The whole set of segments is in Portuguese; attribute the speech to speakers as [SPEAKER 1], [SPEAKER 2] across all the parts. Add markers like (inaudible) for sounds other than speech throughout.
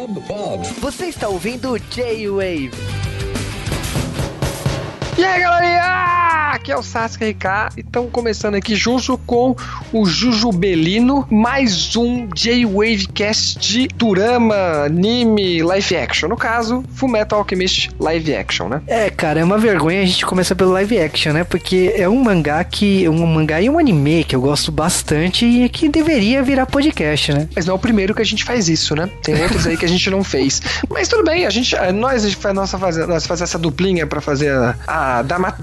[SPEAKER 1] Bob, Bob.
[SPEAKER 2] Você está ouvindo J-Wave.
[SPEAKER 3] E aí, galerinha! Aqui é o Sasuke RK e estamos começando aqui junto com o Jujubelino, mais um J-Wave Cast de Durama, anime, live action. No caso, Fullmetal Alchemist live action, né?
[SPEAKER 2] É, cara, é uma vergonha a gente começar pelo live action, né? Porque é um mangá que. Um mangá e um anime que eu gosto bastante e que deveria virar podcast, né?
[SPEAKER 3] Mas não é o primeiro que a gente faz isso, né? Tem outros aí que a gente não fez. Mas tudo bem, a gente. Nós, a gente faz, nossa, nós faz essa duplinha para fazer a, a drama,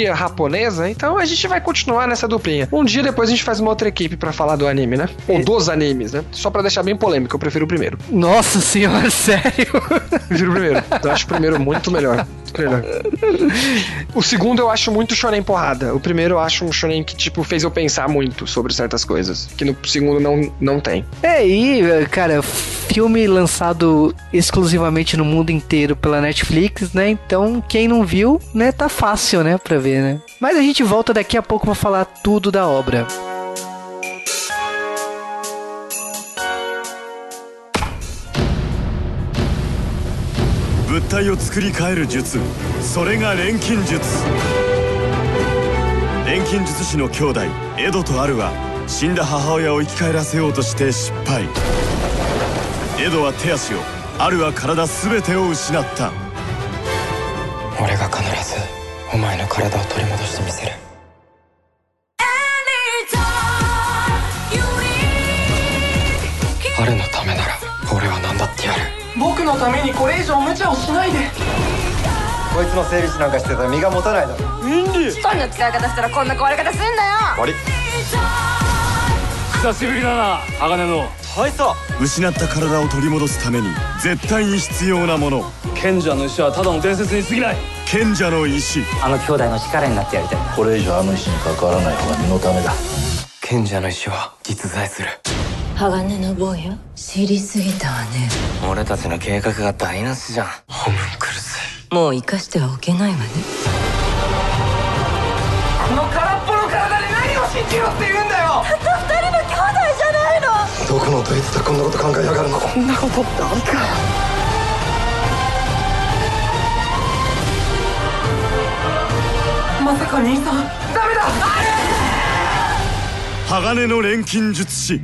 [SPEAKER 3] dramaturgia japonesa, então a gente vai continuar nessa duplinha. Um dia depois a gente faz uma outra equipe para falar do anime, né? Ou dos animes, né? Só para deixar bem polêmico, eu prefiro o primeiro.
[SPEAKER 2] Nossa senhora, (laughs) sério?
[SPEAKER 3] Prefiro o primeiro. Eu acho o primeiro muito melhor. Melhor. O segundo eu acho muito shonen porrada. O primeiro eu acho um shonen que, tipo, fez eu pensar muito sobre certas coisas. Que no segundo não, não tem.
[SPEAKER 2] É, e, cara, filme lançado exclusivamente no mundo inteiro pela Netflix, né? Então, quem não viu, né, tá fácil, né, pra ver, né? Mas a gente volta daqui a pouco pra falar tudo da obra. "
[SPEAKER 4] 物体を作り変える術それが錬金術錬金術師の兄弟エドとアルは死んだ母親を生き返らせようとして失敗エドは手足をアルは体全てを失った
[SPEAKER 5] 体を取り戻してみせる。アルのためなら俺は何だってやる。
[SPEAKER 6] 僕のためにこれ以上無茶をしないで。
[SPEAKER 7] こいつの整理士なんかしてたら身が持たないだろ。
[SPEAKER 8] ストンの使い方したらこんな壊れ方すんだよ。
[SPEAKER 7] 悪い。
[SPEAKER 4] 久しぶりだな鋼の。
[SPEAKER 7] 大佐。
[SPEAKER 4] 失った体を取り戻すために絶対に必要なもの。
[SPEAKER 6] 賢者の石はただの伝説に過ぎない
[SPEAKER 4] 賢者の石。
[SPEAKER 9] あの兄弟の力になってやりたい。
[SPEAKER 10] これ以上あの石に関わらない方が身のためだ。
[SPEAKER 5] 賢者の石は実在する。
[SPEAKER 8] 鋼の坊や知りすぎたわね。
[SPEAKER 5] 俺たちの計画が台無しじゃん。ホムンクルス
[SPEAKER 8] もう生かしてはおけないわね。
[SPEAKER 6] この空っぽの体に何を信じろって言うんだよ。
[SPEAKER 8] たった二人の兄弟じゃないの。
[SPEAKER 7] どこのどいつでこんなこと考えやがるの。
[SPEAKER 6] こんなことってありかまさか兄さんダメだ
[SPEAKER 4] 鋼の錬金術師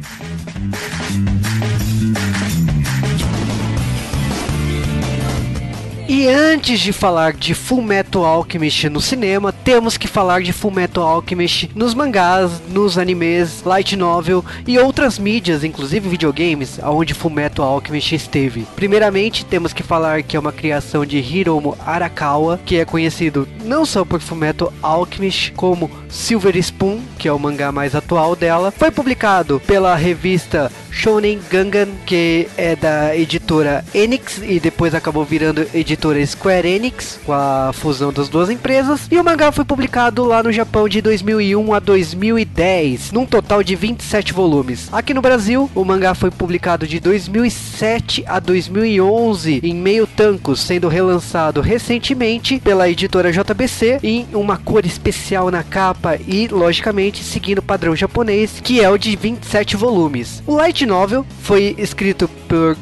[SPEAKER 2] E antes de falar de Full Metal Alchemist no cinema, temos que falar de Full Metal Alchemist nos mangás, nos animes, light novel e outras mídias, inclusive videogames, onde Full Metal Alchemist esteve. Primeiramente, temos que falar que é uma criação de Hiromu Arakawa, que é conhecido não só por Full Metal Alchemist, como Silver Spoon, que é o mangá mais atual dela. Foi publicado pela revista Shonen Gangan, que é da editora Enix e depois acabou virando editora Square Enix, com a fusão das duas empresas. E o mangá foi publicado lá no Japão de 2001 a 2010, num total de 27 volumes. Aqui no Brasil, o mangá foi publicado de 2007 a 2011 em meio tancos, sendo relançado recentemente pela editora JBC em uma cor especial na capa e, logicamente, seguindo o padrão japonês, que é o de 27 volumes. O light novel foi escrito por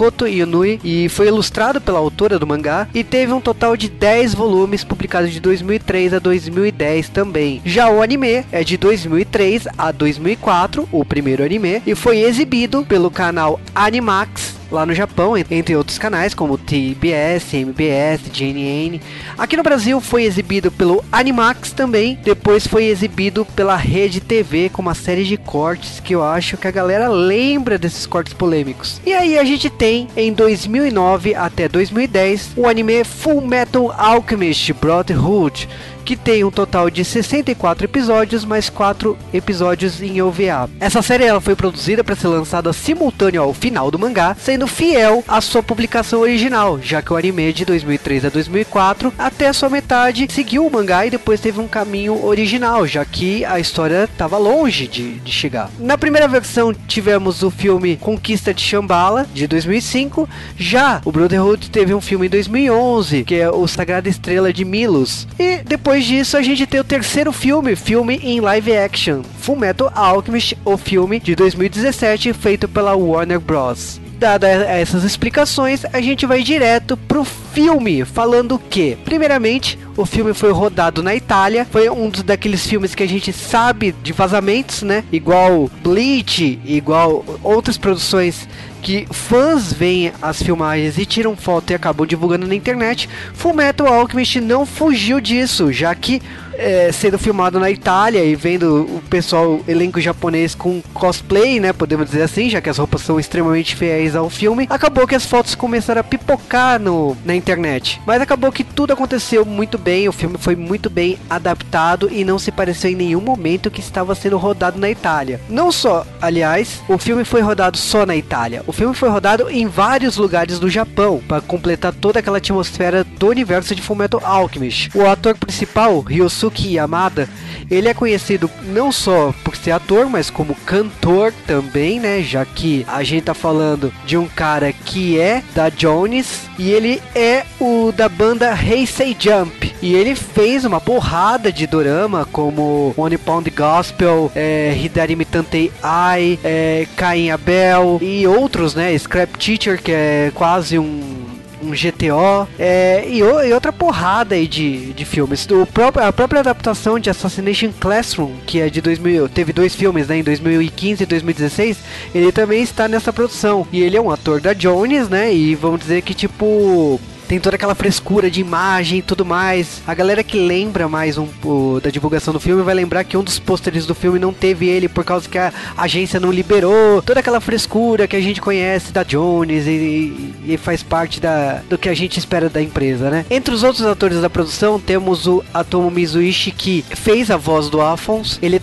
[SPEAKER 2] Maokoto Inui e foi ilustrado pela autora do mangá e teve um total de 10 volumes publicados de 2003 a 2010 também. Já o anime é de 2003 a 2004, o primeiro anime, e foi exibido pelo canal Animax lá no Japão, entre outros canais como TBS, MBS, JNN. Aqui no Brasil foi exibido pelo Animax também, depois foi exibido pela Rede TV com uma série de cortes que eu acho que a galera lembra desses cortes polêmicos. E aí a gente tem em 2009 até 2010 o anime Full Metal Alchemist Brotherhood que tem um total de 64 episódios, mais 4 episódios em OVA. Essa série ela foi produzida para ser lançada simultâneo ao final do mangá, sendo fiel à sua publicação original, já que o anime de 2003 a 2004, até sua metade, seguiu o mangá e depois teve um caminho original, já que a história estava longe de, de chegar. Na primeira versão tivemos o filme Conquista de Shambhala, de 2005, já o Brotherhood teve um filme em 2011, que é o Sagrada Estrela de Milos, e depois disso, a gente tem o terceiro filme, filme em live action, Full Metal Alchemist, o filme de 2017, feito pela Warner Bros. dada essas explicações, a gente vai direto pro filme, falando que, primeiramente, o filme foi rodado na Itália, foi um dos daqueles filmes que a gente sabe de vazamentos, né? Igual Bleach, igual outras produções que fãs veem as filmagens e tiram foto e acabam divulgando na internet. Fullmetal Alchemist não fugiu disso, já que é, sendo filmado na Itália e vendo o pessoal, elenco japonês com cosplay, né? Podemos dizer assim, já que as roupas são extremamente fiéis ao filme. Acabou que as fotos começaram a pipocar no, na internet. Mas acabou que tudo aconteceu muito bem, o filme foi muito bem adaptado e não se pareceu em nenhum momento que estava sendo rodado na Itália. Não só, aliás, o filme foi rodado só na Itália. O filme foi rodado em vários lugares do Japão para completar toda aquela atmosfera do universo de Fullmetal Alchemist. O ator principal, Ryosuke Yamada, ele é conhecido não só por ser ator, mas como cantor também, né? Já que a gente tá falando de um cara que é da Jones e ele é o da banda Hey Say Jump. E ele fez uma porrada de dorama como One Pound Gospel, é, Hidari Tantei Ai, é, Cain Abel e outros, né? Scrap Teacher, que é quase um um GTO é, e, e, outra porrada aí de, de filmes. O próprio, a própria adaptação de Assassination Classroom, que é de 2000, teve dois filmes, né, em 2015 e 2016, ele também está nessa produção. E ele é um ator da Jones, né, e vamos dizer que tipo tem toda aquela frescura de imagem e tudo mais. A galera que lembra mais um, o, da divulgação do filme vai lembrar que um dos pôsteres do filme não teve ele por causa que a agência não liberou. Toda aquela frescura que a gente conhece da Jones e, e faz parte da, do que a gente espera da empresa, né? Entre os outros atores da produção, temos o Atomo Mizuishi que fez a voz do Alphonse. Ele,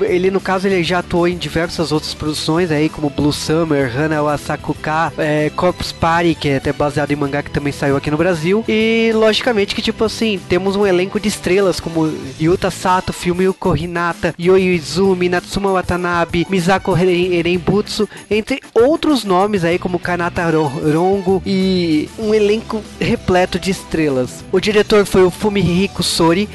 [SPEAKER 2] ele no caso, ele já atuou em diversas outras produções aí, como Blue Summer, Hana Wasakuka, é, Corpus Party, que é até baseado em mangá que também saiu saiu aqui no Brasil. E logicamente que, tipo assim, temos um elenco de estrelas como Yuta Sato, Fumiko Hinata, Yoi Izumi, Natsuma Watanabe, Misako Erenbutsu, entre outros nomes aí como Kanata Rongo e um elenco repleto de estrelas. O diretor foi o Fumihiko Sori,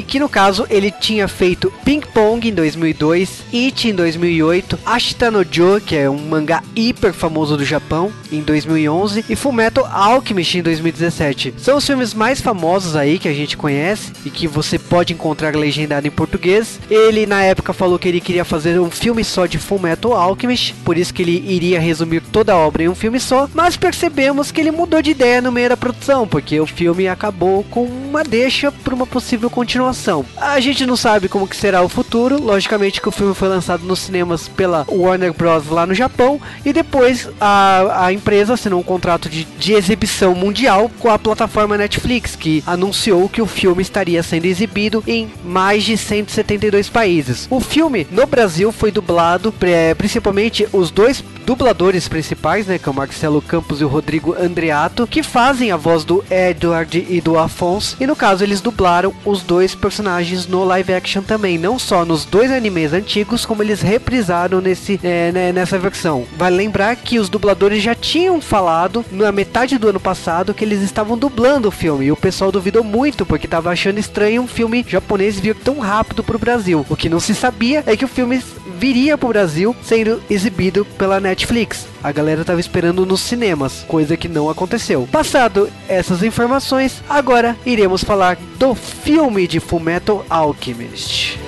[SPEAKER 2] e que no caso ele tinha feito Ping Pong em 2002, It em 2008, Ashita no Joe, que é um mangá hiper famoso do Japão, em 2011 e Fullmetal Alchemist em 2017. São os filmes mais famosos aí que a gente conhece e que você pode encontrar legendado em português. Ele na época falou que ele queria fazer um filme só de Fullmetal Alchemist, por isso que ele iria resumir toda a obra em um filme só, mas percebemos que ele mudou de ideia no meio da produção, porque o filme acabou com uma deixa para uma possível continuação. A gente não sabe como que será o futuro, logicamente que o filme foi lançado nos cinemas pela Warner Bros lá no Japão e depois a, a empresa assinou um contrato de, de exibição mundial com a plataforma Netflix, que anunciou que o filme estaria sendo exibido em mais de 172 países. O filme no Brasil foi dublado, principalmente os dois dubladores principais, né, que é o Marcelo Campos e o Rodrigo Andreato, que fazem a voz do Edward e do Afonso, e no caso eles dublaram os dois personagens no live action também, não só nos dois animes antigos, como eles reprisaram nesse, é, né, nessa versão. Vale lembrar que os dubladores já tinham falado na metade do ano passado que eles estavam dublando o filme, e o pessoal duvidou muito porque estava achando estranho um filme japonês vir tão rápido para o Brasil. O que não se sabia é que o filme viria para o Brasil sendo exibido pela Netflix. A galera tava esperando nos cinemas, coisa que não aconteceu. Passado essas informações, agora iremos falar do filme de Fullmetal Alchemist.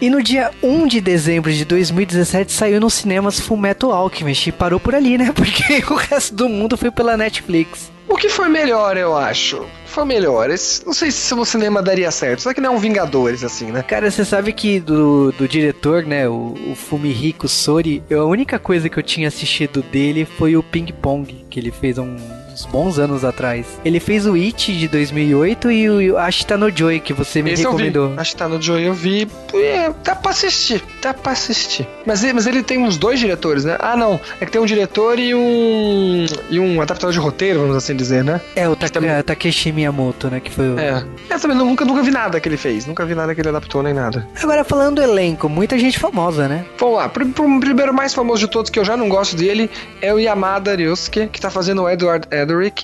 [SPEAKER 2] E no dia 1 de dezembro de 2017 saiu nos cinemas Fullmetal Alchemist e parou por ali, né? (laughs) Porque o resto do mundo foi pela Netflix.
[SPEAKER 3] O que foi melhor, eu acho? Foi melhor. Esse, não sei se no cinema daria certo. Só que não é um Vingadores, assim, né?
[SPEAKER 2] Cara, você sabe que do, do diretor, né? O, o Fumihiko Sori, eu, a única coisa que eu tinha assistido dele foi o Ping Pong, que ele fez um uns bons anos atrás. Ele fez o It de 2008 e o Ashita no Joy, que você me
[SPEAKER 3] Esse
[SPEAKER 2] recomendou.
[SPEAKER 3] eu vi. Que tá no Joey, eu vi. É, dá pra assistir, dá pra assistir. Mas, ele- mas ele tem uns dois diretores, né? Ah, não. É que tem um diretor e um. E um adaptador de roteiro, vamos assim dizer, né?
[SPEAKER 2] É, o Ta
[SPEAKER 3] também-
[SPEAKER 2] é, Takeshi Miyamoto, né? Que foi o...
[SPEAKER 3] É. Eu também nunca, nunca vi nada que ele fez. Nunca vi nada que ele adaptou nem nada.
[SPEAKER 2] Agora, falando do elenco, muita gente famosa, né?
[SPEAKER 3] Vamos lá. O primeiro mais famoso de todos, que eu já não gosto dele, é o Yamada Ryusuke, que tá fazendo o Edward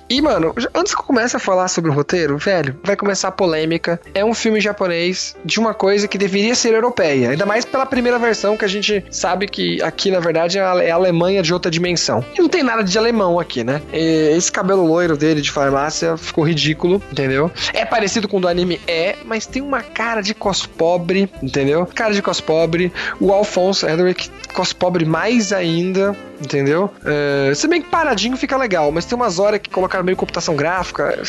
[SPEAKER 3] E, mano, antes que eu comece a falar sobre o roteiro, velho, vai começar a polêmica. É um filme japonês de uma coisa que deveria ser europeia. Ainda mais pela primeira versão, que a gente sabe que aqui, na verdade, é a é Alemanha de outra dimensão. E não tem nada de alemão aqui, né? E Esse cabelo loiro dele de farmácia ficou ridículo, entendeu? É parecido com o do anime? É, mas tem uma cara de cospobre, entendeu? Cara de cospobre. O Alphonse Edric, cospobre mais ainda, entendeu? É, se bem que paradinho fica legal, mas tem umas horas que colocaram meio computação gráfica.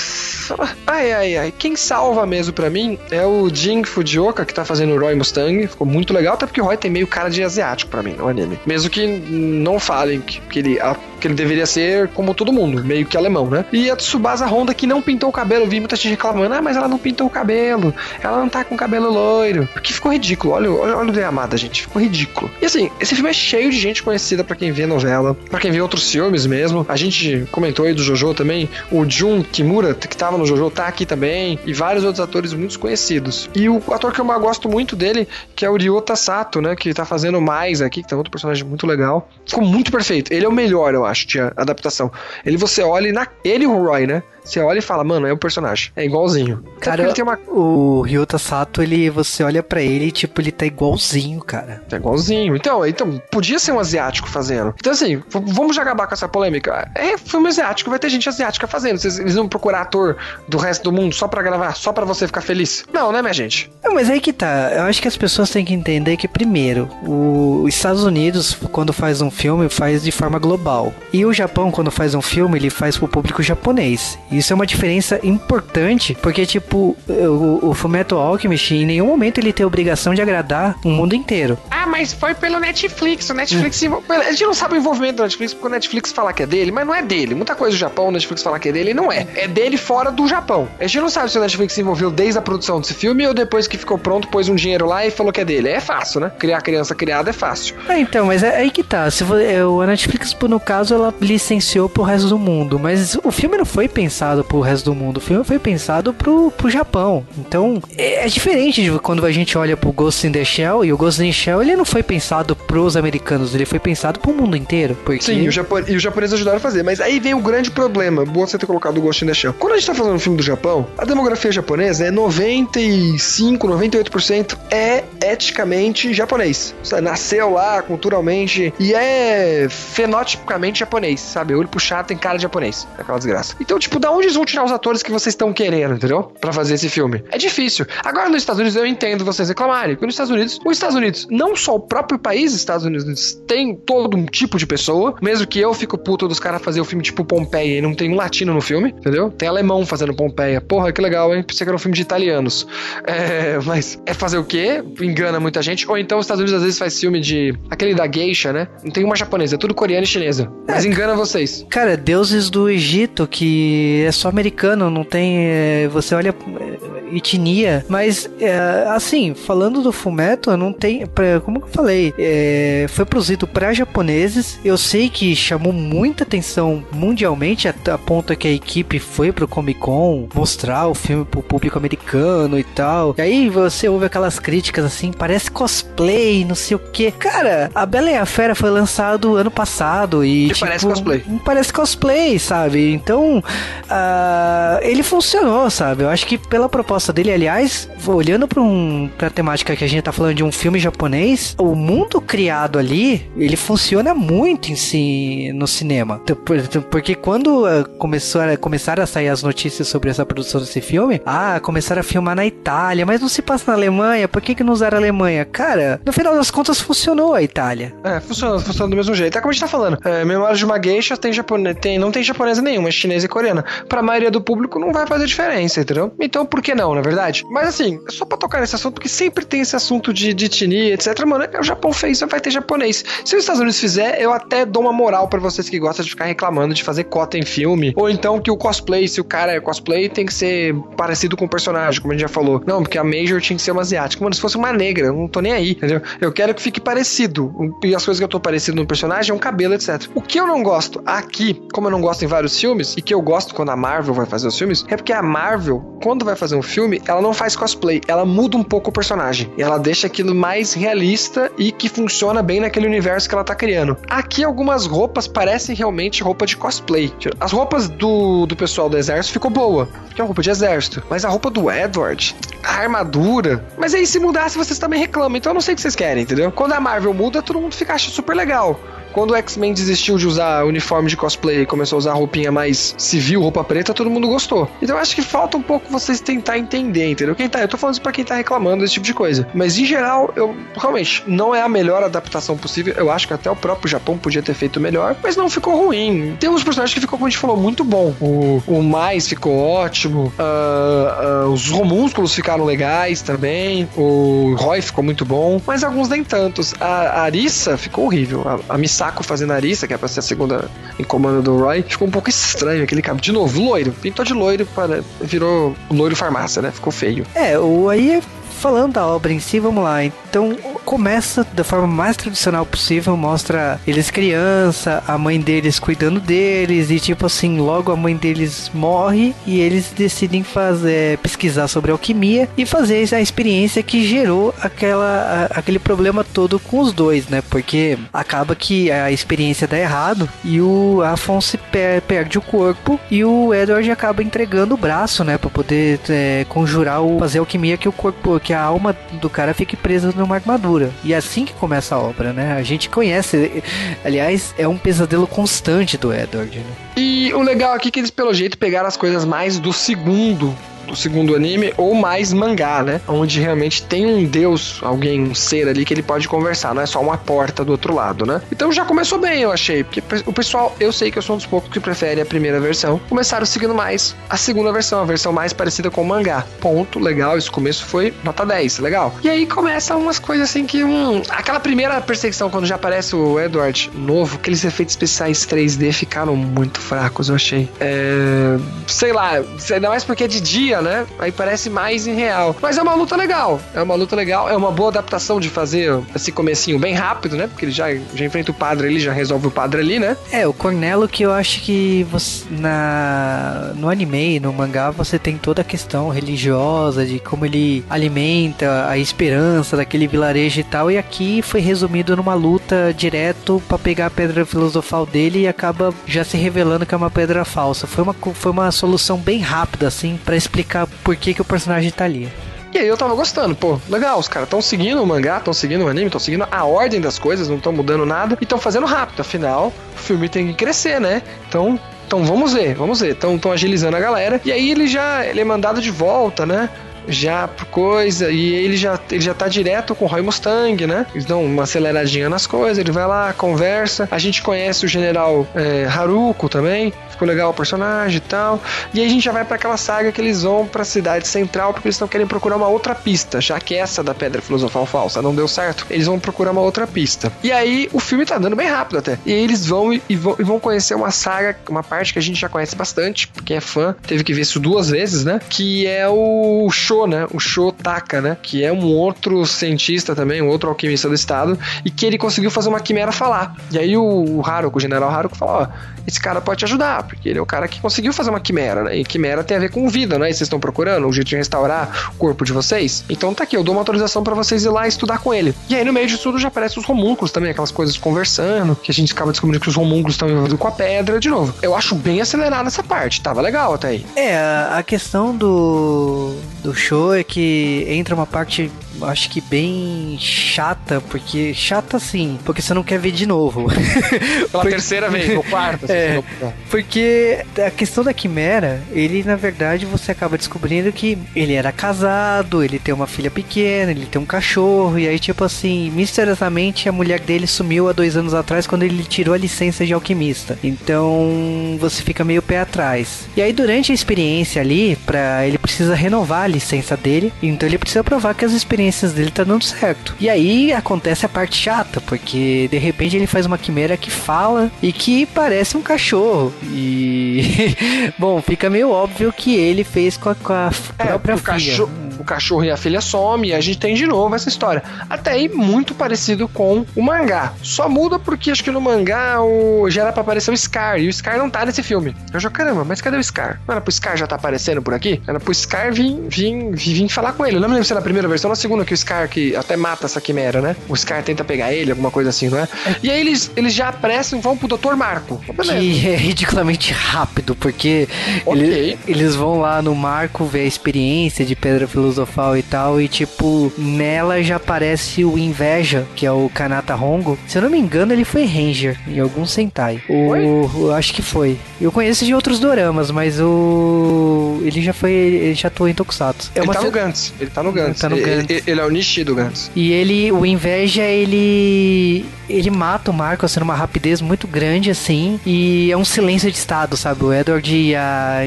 [SPEAKER 3] Ai, ai, ai. Quem salva mesmo pra mim é o Jin Fujioka, que tá fazendo o Roy Mustang. Ficou muito legal, até porque o Roy tem meio cara de asiático pra mim no anime. Mesmo que não falem que, que ele, a- que ele deveria ser como todo mundo, meio que alemão, né? E a Tsubasa Honda, que não pintou o cabelo. Eu vi muita gente reclamando, ah, mas ela não pintou o cabelo. Ela não tá com cabelo loiro. Porque ficou ridículo. Olha, olha, olha o Yamada, gente. Ficou ridículo. E assim, esse filme é cheio de gente conhecida pra quem vê novela, pra quem vê outros filmes mesmo. A gente comentou aí do Jojo também. O Jun Kimura, que tava no Jojo, tá aqui também. E vários outros atores muito conhecidos. E o ator que eu mais gosto muito dele, que é o Ryota Sato, né? Que tá fazendo mais aqui, que tá outro personagem muito legal. Ficou muito perfeito. Ele é o melhor, eu acho, de adaptação. Ele você olha na. Ele e o Roy, né? Você olha e fala, mano, é o personagem. É igualzinho.
[SPEAKER 2] Cara,
[SPEAKER 3] ele tem uma.
[SPEAKER 2] o Ryota Sato, ele, você olha pra ele e, tipo, ele tá igualzinho, cara.
[SPEAKER 3] É igualzinho. Então, então, podia ser um asiático fazendo. Então, assim, vamos já acabar com essa polêmica. É filme asiático, vai ter gente asiática fazendo. Vocês, eles vão procurar ator do resto do mundo só pra gravar, só pra você ficar feliz? Não, né, minha gente?
[SPEAKER 2] Não, mas aí que tá. Eu acho que as pessoas têm que entender que, primeiro, o- os Estados Unidos, quando faz um filme, faz de forma global. E o Japão, quando faz um filme, ele faz pro público japonês. Isso é uma diferença importante, porque, tipo, o, o Fullmetal Alchemist, em nenhum momento ele tem a obrigação de agradar o mundo inteiro.
[SPEAKER 3] Ah, mas foi pelo Netflix. O Netflix. envol- A gente não sabe o envolvimento do Netflix porque o Netflix fala que é dele, mas não é dele. Muita coisa do Japão, o Netflix fala que é dele não é. É dele fora do Japão. A gente não sabe se o Netflix se envolveu desde a produção desse filme ou depois que ficou pronto, pôs um dinheiro lá e falou que é dele. É fácil, né? Criar criança criada é fácil.
[SPEAKER 2] Ah, então, mas é aí que tá. Se vo- é, o a Netflix, no caso, ela licenciou pro resto do mundo. Mas o filme não foi pensado pro resto do mundo. O filme foi pensado pro, pro Japão. Então, é, é diferente de quando a gente olha pro Ghost in the Shell. E o Ghost in the Shell, ele não foi pensado pros americanos. Ele foi pensado pro mundo inteiro. Porque...
[SPEAKER 3] Sim, o Japo- e os japoneses ajudaram a fazer. Mas aí vem o grande problema. Boa você ter colocado o Ghost in the Shell. Quando a gente tá fazendo um filme do Japão, a demografia japonesa é 95, 98% é eticamente japonês. Sabe, Nasceu lá culturalmente e é fenotipicamente japonês, sabe? Olho puxado tem cara de japonês. Aquela desgraça. Então, tipo, da onde eles vão tirar os atores que vocês estão querendo, entendeu? Pra fazer esse filme? É difícil. Agora, nos Estados Unidos, eu entendo vocês reclamarem. Porque nos Estados Unidos, os Estados Unidos, não só o próprio país dos Estados Unidos, tem todo um tipo de pessoa. Mesmo que eu fico puto dos caras fazer o filme tipo Pompeia e não tem um latino no filme, entendeu? Tem alemão fazendo Pompeia. Porra, que legal, hein? Pensei que era um filme de italianos. É, (laughs) mas é fazer o quê? Engana muita gente. Ou então os Estados Unidos às vezes faz filme de. aquele da geisha, né? Não tem uma japonesa, é tudo coreana e chinesa. Mas engana vocês.
[SPEAKER 2] Cara, deuses do Egito, que é só americano, não tem. é, você olha é, etnia. Mas, é, assim, falando do Fumeto, não tem. pra- como que eu falei? é, foi produzido para japoneses. Eu sei que chamou muita atenção mundialmente, a, a ponto que a equipe foi pro Comic Con mostrar o filme pro público americano e tal. E aí você ouve aquelas críticas assim, parece cosplay, não sei o que. Cara, a Bela e a Fera foi lançado ano passado e.
[SPEAKER 3] E parece cosplay.
[SPEAKER 2] Parece cosplay, sabe? Então, ah, ele funcionou, sabe? Eu acho que pela proposta dele, aliás, olhando para um, pra temática que a gente tá falando de um filme japonês, o mundo criado ali, ele funciona muito em si no cinema. Por- Porque quando ah, começou a, começaram a sair as notícias sobre essa produção desse filme, ah, começaram a filmar na Itália, mas não se passa na Alemanha, por que, que não usaram a Alemanha? Cara, no final das contas funcionou a Itália.
[SPEAKER 3] É, funciona, funciona do mesmo jeito. É como a gente tá falando. É, Memórias de uma Geisha tem japonês, tem, não tem japonesa nenhuma, é chinesa e coreana. Pra maioria do público não vai fazer diferença, entendeu? Então por que não? na verdade. Mas assim, só pra tocar nesse assunto, porque sempre tem esse assunto de, de etnia, etc. Mano, é o Japão fez, vai ter japonês. Se os Estados Unidos fizer, eu até dou uma moral pra vocês que gostam de ficar reclamando de fazer cota em filme. Ou então que o cosplay, se o cara é cosplay, tem que ser parecido com o personagem, como a gente já falou. Não, porque a Major tinha que ser uma asiática. Mano, se fosse uma negra, eu não tô nem aí, entendeu? Eu quero que fique parecido. E as coisas que eu tô parecido no personagem é um cabelo, etc. O que eu não gosto aqui, como eu não gosto em vários filmes, e que eu gosto quando a Marvel vai fazer os filmes, é porque a Marvel, quando vai fazer um filme, ela não faz cosplay, ela muda um pouco o personagem. Ela deixa aquilo mais realista e que funciona bem naquele universo que ela tá criando. Aqui algumas roupas parecem realmente roupa de cosplay. As roupas do, do pessoal do exército ficou boa, porque é uma roupa de exército. Mas a roupa do Edward, a armadura. Mas aí se mudasse, vocês também reclamam. Então eu não sei o que vocês querem, entendeu? Quando a Marvel muda, todo mundo fica acha super legal. Quando o X-Men desistiu de usar uniforme de cosplay e começou a usar roupinha mais civil, roupa preta, todo mundo gostou. Então acho que falta um pouco vocês tentar entender, entendeu? Quem tá, eu tô falando isso pra quem tá reclamando desse tipo de coisa. Mas em geral, eu realmente não é a melhor adaptação possível. Eu acho que até o próprio Japão podia ter feito melhor, mas não ficou ruim. Tem uns personagens que ficou, como a gente falou, muito bom. O, o Mais ficou ótimo. Uh, uh, os homúnculos ficaram legais também. O Roy ficou muito bom. Mas alguns nem tantos. A, a Arissa ficou horrível. A, a Misaki Saco fazendo Arissa, que é pra ser a segunda em comando do Roy, ficou um pouco estranho aquele cabelo. De novo, loiro. Pintou de loiro, para, virou loiro farmácia, né? Ficou feio.
[SPEAKER 2] É, o aí falando da obra em si, vamos lá. Então, começa da forma mais tradicional possível, mostra eles criança, a mãe deles cuidando deles e tipo assim, logo a mãe deles morre e eles decidem fazer pesquisar sobre alquimia e fazer a experiência que gerou aquela a, aquele problema todo com os dois, né? Porque acaba que a experiência dá errado e o Afonso per, perde o corpo e o Edward acaba entregando o braço, né, para poder é, conjurar o fazer alquimia que o corpo que a alma do cara fique presa numa armadura. E é assim que começa a obra, né? A gente conhece. Aliás, é um pesadelo constante do Edward, né?
[SPEAKER 3] E o legal aqui é que eles, pelo jeito, pegaram as coisas mais do segundo do segundo anime, ou mais mangá, né? Onde realmente tem um deus, alguém, um ser ali que ele pode conversar, não é só uma porta do outro lado, né? Então já começou bem, eu achei. Porque o pessoal, eu sei que eu sou um dos poucos que prefere a primeira versão, começaram seguindo mais a segunda versão, a versão mais parecida com o mangá. Ponto, legal, esse começo foi nota 10, legal. E aí começa umas coisas assim que, hum, aquela primeira perseguição, quando já aparece o Edward novo, aqueles efeitos especiais 3D ficaram muito fracos, eu achei. É, sei lá, ainda mais porque é de dia, né? Aí parece mais em real. Mas é uma luta legal. É uma luta legal. É uma boa adaptação de fazer esse comecinho bem rápido, né? Porque ele já, já enfrenta o padre ali, já resolve o padre ali, né?
[SPEAKER 2] É, o Cornelo que eu acho que você, na, no anime, no mangá, você tem toda a questão religiosa de como ele alimenta a esperança daquele vilarejo e tal. E aqui foi resumido numa luta direto para pegar a pedra filosofal dele e acaba já se revelando que é uma pedra falsa. Foi uma, foi uma solução bem rápida, assim, para explicar explicar por que, que o personagem tá ali.
[SPEAKER 3] E aí eu tava gostando, pô, legal, os caras estão seguindo o mangá, estão seguindo o anime, estão seguindo a ordem das coisas, não estão mudando nada e estão fazendo rápido, afinal, o filme tem que crescer, né? Então, então vamos ver, vamos ver, estão agilizando a galera. E aí ele já ele é mandado de volta, né? já por coisa, e ele já, ele já tá direto com o Roy Mustang, né? Eles dão uma aceleradinha nas coisas, ele vai lá, conversa. A gente conhece o general é, Haruko também, ficou legal o personagem e tal. E aí a gente já vai para aquela saga que eles vão para a cidade central porque eles estão querendo procurar uma outra pista, já que essa da Pedra Filosofal Falsa não deu certo. Eles vão procurar uma outra pista. E aí o filme tá dando bem rápido até. E eles vão e, e vão, e vão conhecer uma saga, uma parte que a gente já conhece bastante, porque é fã, teve que ver isso duas vezes, né? Que é o Sho, né? O Sho Taka, né? Que é um outro cientista também, um outro alquimista do estado, e que ele conseguiu fazer uma quimera falar. E aí o, Haruko, o general Haruko, falou: ó, esse cara pode te ajudar, porque ele é o cara que conseguiu fazer uma quimera, né? E quimera tem a ver com vida, né? E vocês estão procurando um jeito de restaurar o corpo de vocês. Então tá aqui, eu dou uma autorização para vocês ir lá estudar com ele. E aí no meio de tudo já aparecem os homúnculos também, aquelas coisas conversando, que a gente acaba descobrindo que os homúnculos estão envolvidos com a pedra de novo. Eu acho bem acelerado essa parte, tava legal até aí.
[SPEAKER 2] É, a questão do do show é que entra uma parte acho que bem chata, porque chata sim, porque você não quer ver de novo. (laughs)
[SPEAKER 3] Pela
[SPEAKER 2] Porque-
[SPEAKER 3] terceira vez, ou quarta. (laughs) assim,
[SPEAKER 2] É.
[SPEAKER 3] não-
[SPEAKER 2] Porque a questão da Quimera, ele na verdade você acaba descobrindo que ele era casado, ele tem uma filha pequena, ele tem um cachorro, e aí tipo assim, misteriosamente a mulher dele sumiu há dois anos atrás quando ele tirou a licença de alquimista. Então você fica meio pé atrás. E aí durante a experiência ali, pra, ele precisa renovar a licença dele, então ele precisa provar que as experiências dele tá dando certo. E aí acontece a parte chata, porque de repente ele faz uma quimera que fala e que parece um cachorro. E (laughs) bom, fica meio óbvio que ele fez com a, com a
[SPEAKER 3] É,
[SPEAKER 2] própria
[SPEAKER 3] o,
[SPEAKER 2] filha.
[SPEAKER 3] cachorro, o cachorro e a filha some e a gente tem de novo essa história. Até aí, muito parecido com o mangá. Só muda porque acho que no mangá o... já era pra aparecer o Scar e o Scar não tá nesse filme. Eu já, caramba, mas cadê o Scar? Não era pro Scar já tá aparecendo por aqui? Era pro Scar vir, vir, vir, vir falar com ele. Eu não me lembro se é na primeira versão ou na segunda que o Scar que até mata essa quimera, né? O Scar tenta pegar ele, alguma coisa assim, não é? E aí eles, eles já apressam e vão pro Dr. Marco. Beleza.
[SPEAKER 2] Que é ridiculamente rápido, porque
[SPEAKER 3] Ok.
[SPEAKER 2] ele- eles vão lá no Marco ver a experiência de Pedra Filosofal e tal, e tipo, nela já aparece o Inveja, que é o Kanata Hongo. Se eu não me engano, ele foi Ranger em algum Sentai. O, eu acho que foi. Eu conheço de outros doramas, mas o. Ele já foi. Ele já atuou em Tokusatsu. É
[SPEAKER 3] ele tá Gantz. Ele tá no Gantz.
[SPEAKER 2] tá no
[SPEAKER 3] Ele-
[SPEAKER 2] Gantz.
[SPEAKER 3] ele- ele é o Nishi do Gantz.
[SPEAKER 2] E ele, o Inveja, ele ele mata o Marco assim numa rapidez muito grande assim, e é um silêncio de estado, sabe? O Edward e a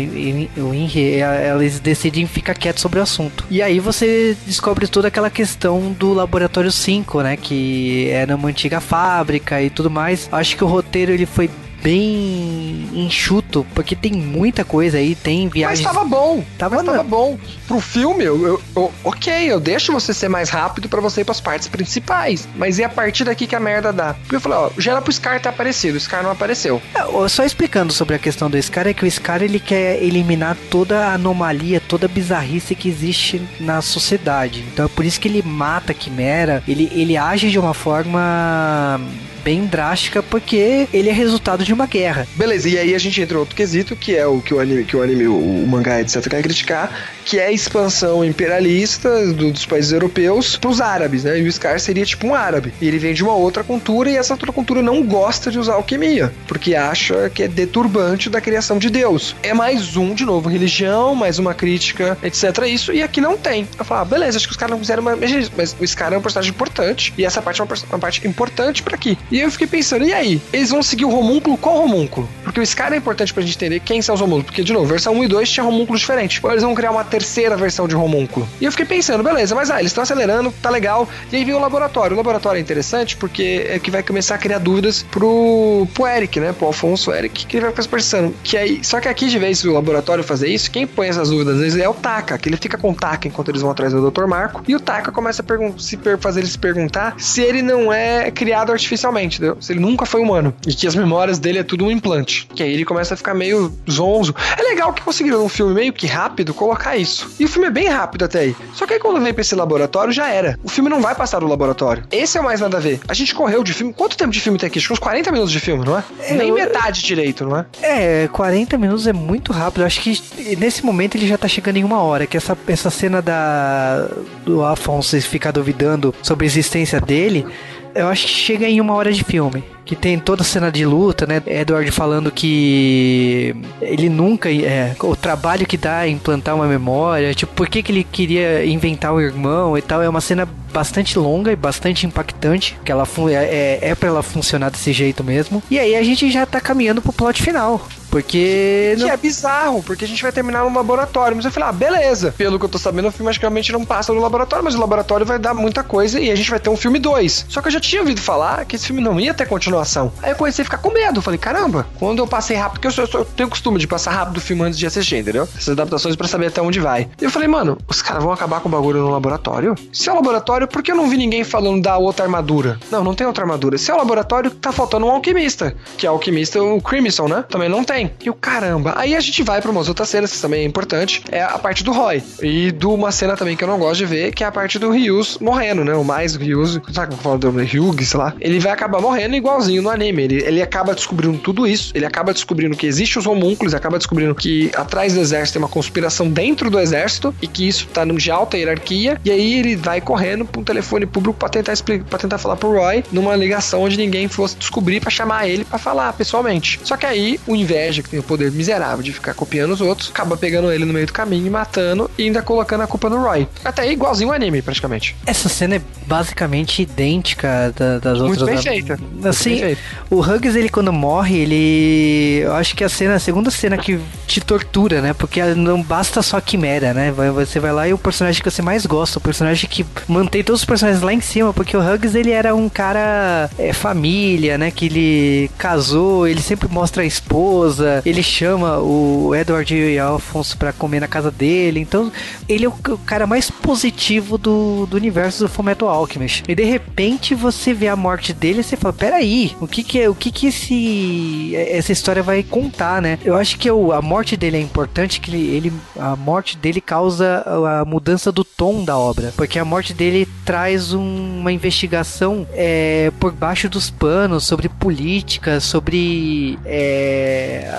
[SPEAKER 2] o Henry, a- eles decidem ficar quietos sobre o assunto. E aí você descobre toda aquela questão do laboratório 5, né, que era uma antiga fábrica e tudo mais. Acho que o roteiro ele foi bem enxuto, porque tem muita coisa aí, tem
[SPEAKER 3] Mas
[SPEAKER 2] viagens.
[SPEAKER 3] tava bom.
[SPEAKER 2] Tava
[SPEAKER 3] mas tava bom. Pro filme, eu, eu- eu- ok, eu deixo você ser mais rápido pra você ir pras partes principais. Mas é a partir daqui que a merda dá. Porque eu falei, ó, já era pro Scar ter aparecido, o Scar não apareceu.
[SPEAKER 2] É, Só explicando sobre a questão do Scar, é que o Scar ele quer eliminar toda a anomalia, toda a bizarrice que existe na sociedade. Então é por isso que ele mata a Quimera, ele, ele age de uma forma bem drástica, porque ele é resultado de uma guerra.
[SPEAKER 3] Beleza, e aí a gente entra em outro quesito, que é o que o anime, que o, anime, o, o mangá, etc, quer criticar, que é a expansão imperialista do- dos países europeus pros árabes, né? E o Scar seria tipo um árabe. E ele vem de uma outra cultura e essa outra cultura não gosta de usar alquimia, porque acha que é deturbante da criação de Deus. É mais um, de novo, religião, mais uma crítica, etc. Isso, e aqui não tem. Eu falo, ah, beleza, acho que os caras não fizeram uma. Mas o Scar é um personagem importante, e essa parte é uma, uma parte importante pra aqui. E eu fiquei pensando, e aí? Eles vão seguir o homúnculo? Qual homúnculo? Porque o Scar é importante pra gente entender quem são os homúnculos. Porque, de novo, versão 1 e 2 tinha homúnculos diferentes. Ou eles vão criar uma terceira versão de homúnculo. E eu fiquei pensando, beleza, mas ah, eles estão acelerando, tá legal. E aí vem o laboratório. O laboratório é interessante porque é que vai começar a criar dúvidas pro, pro Eric, né? Pro Alfonso Eric, que ele vai ficar pensando. Que aí, só que aqui, de vez o laboratório fazer isso, quem põe essas dúvidas às vezes é o Taka, que ele fica com o Taka enquanto eles vão atrás do Dr. Marco. E o Taka começa a se fazer ele se perguntar se ele não é criado artificialmente, entendeu? Se ele nunca foi humano. E que as memórias dele é tudo um implante. Que aí ele começa a ficar meio zonzo. É legal que conseguiram num filme meio que rápido colocar isso. E o filme é bem rápido até aí. Só que aí quando vem pra esse laboratório já era. O filme não vai passar do laboratório. Esse é o mais nada a ver. A gente correu de filme. Quanto tempo de filme tem aqui? Acho que uns 40 minutos de filme, não é? Nem
[SPEAKER 2] eu-
[SPEAKER 3] metade direito, não é?
[SPEAKER 2] É, 40 minutos é muito rápido. Acho que nesse momento ele já tá chegando em uma hora. Que essa, essa cena da do Afonso ficar duvidando sobre a existência dele, eu acho que chega em uma hora de filme. Que tem toda a cena de luta, né? Edward falando que ele nunca. É, o trabalho que dá implantar uma memória. Tipo, por que, que ele queria inventar o irmão e tal. É uma cena bastante longa e bastante impactante. Que ela é, é, é pra ela funcionar desse jeito mesmo. E aí a gente já tá caminhando pro plot final. Porque.
[SPEAKER 3] Que é bizarro, porque a gente vai terminar no laboratório. Mas eu falei, ah, beleza. Pelo que eu tô sabendo, o filme realmente não passa no laboratório, mas o laboratório vai dar muita coisa e a gente vai ter um filme 2. Só que eu já tinha ouvido falar que esse filme não ia ter continuação. Aí eu comecei a ficar com medo. Falei, caramba, quando eu passei rápido, porque eu, sou- eu sou- eu tenho costume de passar rápido o filme antes de assistir, entendeu? Essas adaptações pra saber até onde vai. E eu falei, mano, os caras vão acabar com o bagulho no laboratório? Se é o laboratório, por que eu não vi ninguém falando da outra armadura? Não, não tem outra armadura. Se é o laboratório, tá faltando um alquimista. Que é o alquimista, o Crimson, né? Também não tem. E o caramba. Aí a gente vai pra umas outras cenas, que também é importante, é a parte do Roy. E de uma cena também que eu não gosto de ver, que é a parte do Ryus morrendo, né? O mais Ryus, sabe como fala do? Ryug, sei lá. Ele vai acabar morrendo igualzinho no anime. Ele, ele acaba descobrindo tudo isso, ele acaba descobrindo que existe os homúnculos, acaba descobrindo que atrás do exército tem uma conspiração dentro do exército e que isso tá de alta hierarquia. E aí ele vai correndo pra um telefone público pra tentar explicar, para tentar falar pro Roy numa ligação onde ninguém fosse descobrir para chamar ele para falar pessoalmente. Só que aí o inveja, que tem o poder miserável de ficar copiando os outros, acaba pegando ele no meio do caminho e matando e ainda colocando a culpa no Roy. Até aí igualzinho o anime, praticamente.
[SPEAKER 2] Essa cena é basicamente idêntica da, das
[SPEAKER 3] Muito
[SPEAKER 2] outras.
[SPEAKER 3] bem feita.
[SPEAKER 2] Assim,
[SPEAKER 3] Muito bem feita.
[SPEAKER 2] o Hugs, ele quando morre, ele. Eu acho que a cena, a segunda cena que te tortura, né? Porque não basta só a quimera, né? Você vai lá e o personagem que você mais gosta, o personagem que mantém todos os personagens lá em cima, porque o Hugs, ele era um cara é, família, né? Que ele casou, ele sempre mostra a esposa, ele chama o Edward e o Alphonse pra comer na casa dele, então ele é o, cara mais positivo do, do universo do Fullmetal Alchemist. E de repente você vê a morte dele e você fala, peraí, o que que é, o que que esse essa história vai contar, né? Eu acho que o, a morte dele é importante, que ele, ele a morte dele causa a mudança do tom da obra, porque a morte dele traz um- uma investigação é, por baixo dos panos sobre política, sobre é,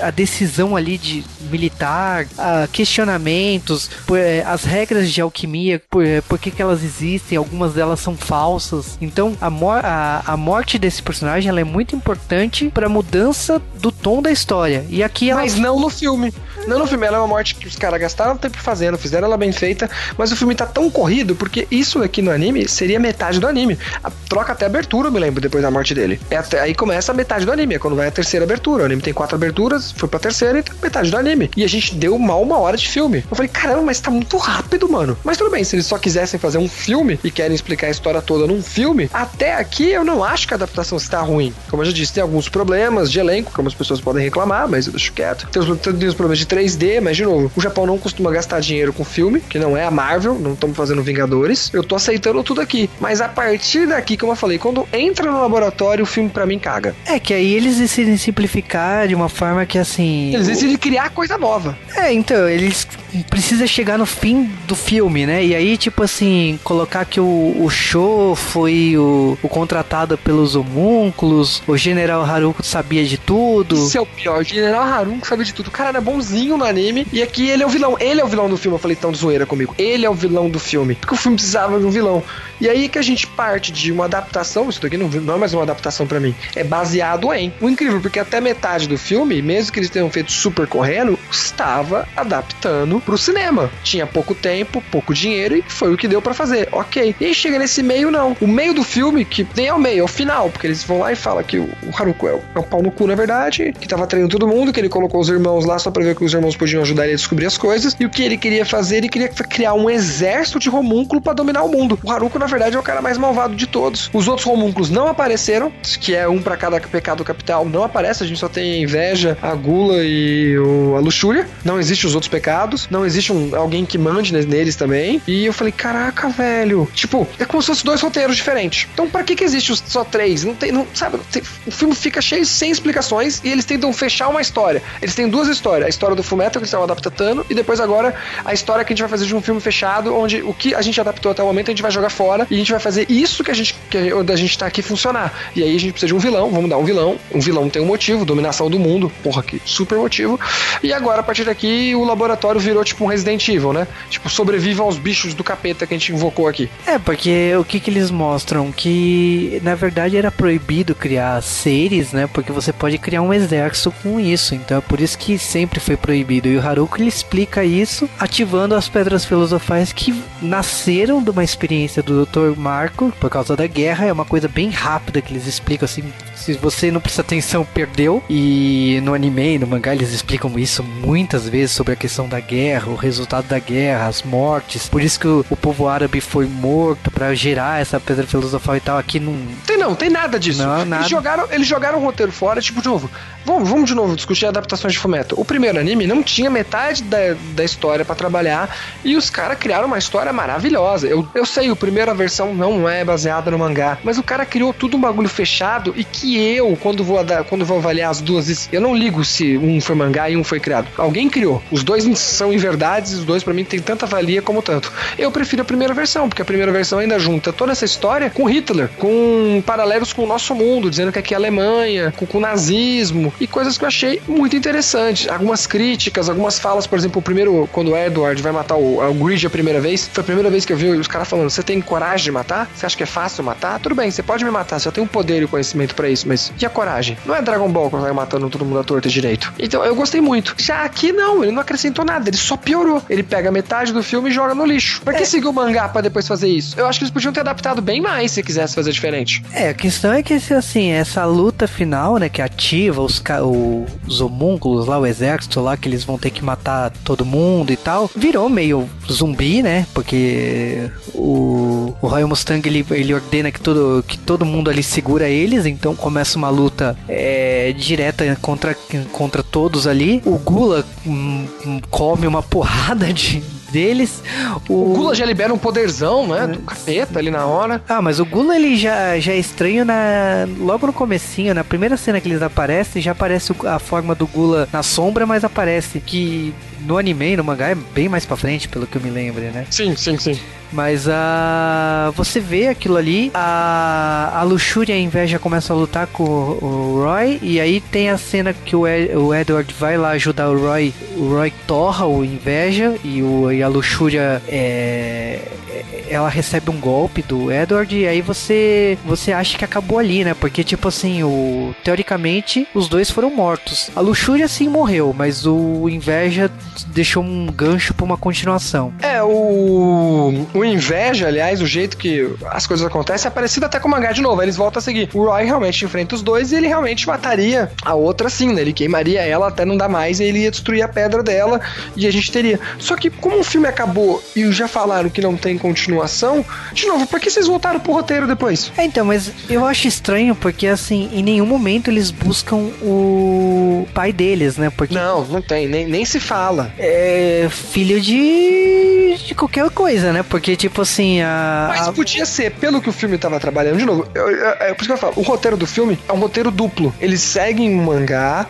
[SPEAKER 2] a, decisão ali de militar, questionamentos, é, as regras de alquimia, por, é, por que, que elas existem, algumas delas são falsas. Então a, mor a, a morte desse personagem ela é muito importante para a mudança do tom da história. E aqui ela
[SPEAKER 3] Mas não no filme. Não no filme, ela é uma morte que os caras gastaram tempo fazendo, fizeram ela bem feita, mas o filme tá tão corrido, porque isso aqui no anime seria metade do anime. A, troca até a abertura, eu me lembro, depois da morte dele. É até- aí começa a metade do anime, é quando vai a terceira abertura. O anime tem quatro aberturas, foi pra terceira e tá metade do anime. E a gente deu mal uma hora de filme. Eu falei, caramba, mas tá muito rápido, mano. Mas tudo bem, se eles só quisessem fazer um filme e querem explicar a história toda num filme, até aqui eu não acho que a adaptação está ruim. Como eu já disse, tem alguns problemas de elenco, como as pessoas podem reclamar, mas eu deixo quieto. Tem os, tem os problemas de 3D, mas de novo, o Japão não costuma gastar dinheiro com filme, que não é a Marvel, não estamos fazendo Vingadores. Eu tô aceitando tudo aqui. Mas a partir daqui, como eu falei, quando entra no laboratório, o filme pra mim caga.
[SPEAKER 2] é que aí eles decidem simplificar de uma forma que assim.
[SPEAKER 3] Eles decidem criar coisa nova.
[SPEAKER 2] É, então, eles precisam chegar no fim do filme, né? E aí, tipo assim, colocar que o, o foi o, o contratado pelos homúnculos, o General Haruko sabia de tudo.
[SPEAKER 3] Isso é o pior. O General Harun que sabe de tudo. O cara era bonzinho no anime. E aqui ele é o vilão. Ele é o vilão do filme. Eu falei tão zoeira comigo. Ele é o vilão do filme. Porque o filme precisava de um vilão. E aí que a gente parte de uma adaptação. Isso daqui não, não é mais uma adaptação pra mim. É baseado em. O incrível, porque até metade do filme, mesmo que eles tenham feito super correndo, estava adaptando pro cinema. Tinha pouco tempo, pouco dinheiro e foi o que deu pra fazer. Ok. E aí chega nesse meio, não. O meio do filme, que nem é o meio, é o final. Porque eles vão lá e falam que o Haruko é o- é um pau no cu, na verdade, que tava treinando todo mundo, que ele colocou os irmãos lá só pra ver que os irmãos podiam ajudar ele a descobrir as coisas. E o que ele queria fazer, ele queria criar um exército de homúnculo pra dominar o mundo. O Haruko, na verdade, é o cara mais malvado de todos. Os outros homúnculos não apareceram, que é um pra cada pecado capital, não aparece, a gente só tem a inveja, a gula e a luxúria. Não existe os outros pecados, não existe um, alguém que mande ne- neles também. E eu falei, caraca, velho. Tipo, é como se fossem dois roteiros diferentes. Então, pra que que existe só três? Não tem, não, sabe, tem- o filme fica cheio sem explicações e eles tentam fechar uma história. Eles têm duas histórias. A história do Fullmetal, que eles estão adaptando, e depois agora a história que a gente vai fazer de um filme fechado, onde o que a gente adaptou até o momento a gente vai jogar fora e a gente vai fazer isso que a gente, que a gente tá aqui funcionar. E aí a gente precisa de um vilão, vamos dar um vilão. Um vilão tem um motivo, dominação do mundo. Porra, que super motivo. E agora, a partir daqui, o laboratório virou tipo um Resident Evil, né? Tipo, sobreviva aos bichos do capeta que a gente invocou aqui.
[SPEAKER 2] É, porque o que que eles mostram? Que na verdade era proibido criar seres, né? Porque você pode criar um exército com isso. Então é por isso que sempre foi proibido. E o Haruko ele explica isso ativando as pedras filosofais que nasceram de uma experiência do Dr. Marco por causa da guerra. É uma coisa bem rápida que eles explicam assim. Se você não prestar atenção, perdeu. E no anime no mangá eles explicam isso muitas vezes sobre a questão da guerra guerra, o resultado da guerra, as mortes. Por isso que o, o povo árabe foi morto para gerar essa pedra filosofal e tal. Aqui não.
[SPEAKER 3] Tem não, tem nada disso.
[SPEAKER 2] Não, nada.
[SPEAKER 3] Eles jogaram, eles jogaram o roteiro fora, tipo, de novo. Vamos, vamos de novo discutir adaptações de Fumeto. O primeiro anime não tinha metade da, da história para trabalhar e os caras criaram uma história maravilhosa. Eu, eu sei, a primeira versão não é baseada no mangá, mas o cara criou tudo um bagulho fechado e que eu, quando vou, quando vou avaliar as duas, eu não ligo se um foi mangá e um foi criado. Alguém criou. Os dois são inverdades, os dois para mim tem tanta valia como tanto. Eu prefiro a primeira versão, porque a primeira versão ainda junta toda essa história com Hitler, com paralelos com o nosso mundo, dizendo que aqui é Alemanha, com, com o nazismo e coisas que eu achei muito interessantes. Algumas críticas, algumas falas, por exemplo, o primeiro, quando o Edward vai matar o, o Grid a primeira vez, foi a primeira vez que eu vi os caras falando: você tem coragem de matar? Você acha que é fácil matar? Tudo bem, você pode me matar, você tem o poder e o conhecimento para isso, mas e a coragem? Não é Dragon Ball que vai matando todo mundo à torta direito. Então eu gostei muito. Já aqui não, ele não acrescentou nada, ele só piorou. Ele pega metade do filme e joga no lixo. Pra que é. seguir o mangá pra depois fazer isso? Eu acho que eles podiam ter adaptado bem mais se quisesse fazer diferente.
[SPEAKER 2] É, a questão é que, assim, essa luta final, né, que ativa os, os homúnculos lá, o exército lá, que eles vão ter que matar todo mundo e tal, virou meio zumbi, né? Porque o, o Royal Mustang ele, ele ordena que todo, que todo mundo ali segura eles, então começa uma luta é, direta contra, contra todos ali. O Gula hum, hum come uma porrada de, deles.
[SPEAKER 3] O... o, Gula já libera um poderzão, né? Do capeta ali na hora.
[SPEAKER 2] Ah, mas o Gula ele já, já é estranho na logo no comecinho, na primeira cena que eles aparecem, já aparece a forma do Gula na sombra, mas aparece que no anime, no mangá, é bem mais pra frente, pelo que eu me lembro, né?
[SPEAKER 3] Sim, sim, sim.
[SPEAKER 2] Mas a. Uh, você vê aquilo ali, a, a luxúria e a inveja começam a lutar com o, o Roy, e aí tem a cena que o, Ed, o Edward vai lá ajudar o Roy. O Roy torra o inveja e, o, e a luxúria é, ela recebe um golpe do Edward e aí você você acha que acabou ali, né? Porque tipo assim, o teoricamente os dois foram mortos. A luxúria sim morreu, mas o inveja deixou um gancho para uma continuação.
[SPEAKER 3] É, o o inveja, aliás, o jeito que as coisas acontecem é parecido até com o mangá de novo. Eles voltam a seguir. O Roy realmente enfrenta os dois e ele realmente mataria a outra sim, né? Ele queimaria ela até não dar mais e ele ia destruir a pedra dela e a gente teria. Só que como o filme acabou e já falaram que não tem continuação, de novo, por que vocês voltaram pro roteiro depois?
[SPEAKER 2] É, então, mas eu acho estranho porque, assim, em nenhum momento eles buscam o pai deles, né? Porque...
[SPEAKER 3] Não, não tem, nem, nem se fala.
[SPEAKER 2] É filho de, de qualquer coisa, né? Porque, tipo assim, a.
[SPEAKER 3] Mas podia ser, pelo que o filme tava trabalhando, de novo, é por isso que eu falo, o roteiro do filme é um roteiro duplo. Eles seguem o mangá,